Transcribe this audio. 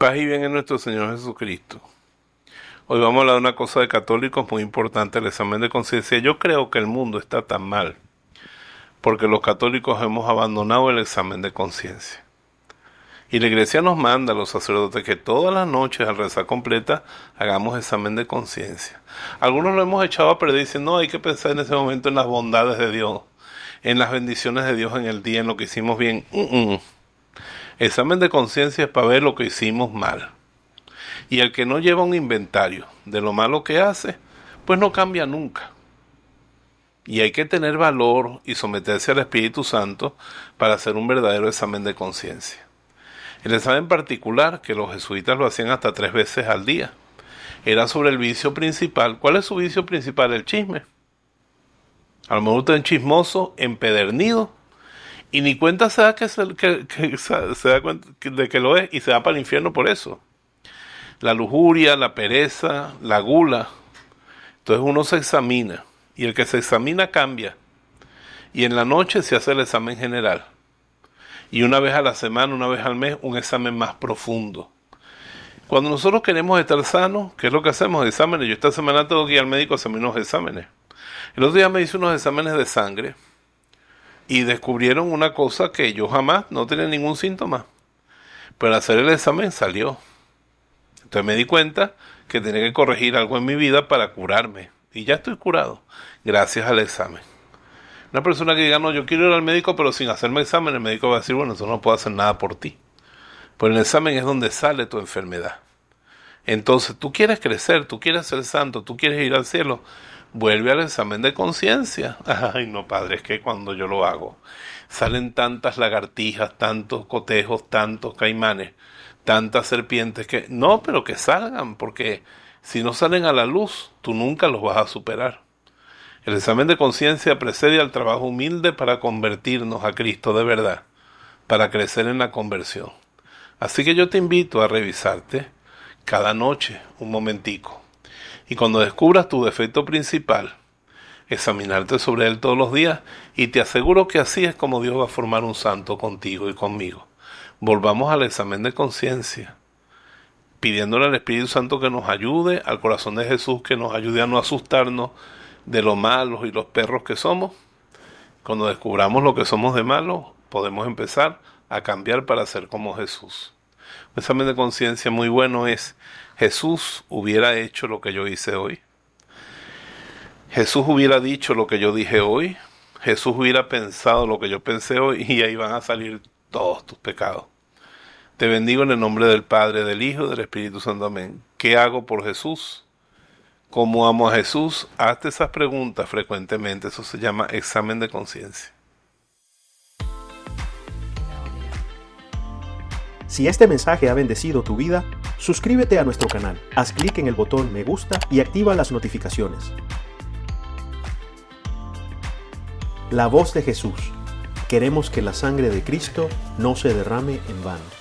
Paz y bien en nuestro Señor Jesucristo. Hoy vamos a hablar de una cosa de católicos muy importante, el examen de conciencia. Yo creo que el mundo está tan mal porque los católicos hemos abandonado el examen de conciencia. Y la iglesia nos manda a los sacerdotes que todas las noches al rezar completa hagamos examen de conciencia. Algunos lo hemos echado a perder diciendo, no, hay que pensar en ese momento en las bondades de Dios, en las bendiciones de Dios en el día, en lo que hicimos bien. Examen de conciencia es para ver lo que hicimos mal. Y el que no lleva un inventario de lo malo que hace, pues no cambia nunca. Y hay que tener valor y someterse al Espíritu Santo para hacer un verdadero examen de conciencia. El examen particular, que los jesuitas lo hacían hasta tres veces al día, era sobre el vicio principal. ¿Cuál es su vicio principal? El chisme. A lo mejor chismoso, empedernido, y ni cuenta se da que, se, da cuenta de que lo es y se va para el infierno por eso. La lujuria, la pereza, la gula. Entonces uno se examina y el que se examina cambia. Y en la noche se hace el examen general. Y una vez a la semana, una vez al mes, un examen más profundo. Cuando nosotros queremos estar sanos, ¿qué es lo que hacemos? Exámenes. Yo esta semana tengo que ir al médico a hacerme unos exámenes. El otro día me hice unos exámenes de sangre y descubrieron una cosa que yo jamás no tenía ningún síntoma. Pero al hacer el examen salió. Entonces me di cuenta que tenía que corregir algo en mi vida para curarme. Y ya estoy curado, gracias al examen. Una persona que diga, no, yo quiero ir al médico, pero sin hacerme examen, el médico va a decir, bueno, eso no puedo hacer nada por ti. Pues el examen es donde sale tu enfermedad. Entonces, tú quieres crecer, tú quieres ser santo, tú quieres ir al cielo, vuelve al examen de conciencia. Ay, no, padre, es que cuando yo lo hago, salen tantas lagartijas, tantos cotejos, tantos caimanes, tantas serpientes que... No, pero que salgan, porque si no salen a la luz, tú nunca los vas a superar. El examen de conciencia precede al trabajo humilde para convertirnos a Cristo de verdad, para crecer en la conversión. Así que yo te invito a revisarte cada noche un momentico y cuando descubras tu defecto principal, examinarte sobre él todos los días y te aseguro que así es como Dios va a formar un santo contigo y conmigo. Volvamos al examen de conciencia, pidiéndole al Espíritu Santo que nos ayude, al corazón de Jesús que nos ayude a no asustarnos de lo malos y los perros que somos. Cuando descubramos lo que somos de malos, podemos empezar a cambiar para ser como Jesús. Un examen de conciencia muy bueno es Jesús hubiera hecho lo que yo hice hoy. Jesús hubiera dicho lo que yo dije hoy. Jesús hubiera pensado lo que yo pensé hoy y ahí van a salir todos tus pecados. Te bendigo en el nombre del Padre, del Hijo del Espíritu Santo. Amén. ¿Qué hago por Jesús? ¿Cómo amo a Jesús? Hazte esas preguntas frecuentemente. Eso se llama examen de conciencia. Si este mensaje ha bendecido tu vida, suscríbete a nuestro canal, haz clic en el botón me gusta y activa las notificaciones. La voz de Jesús. Queremos que la sangre de Cristo no se derrame en vano.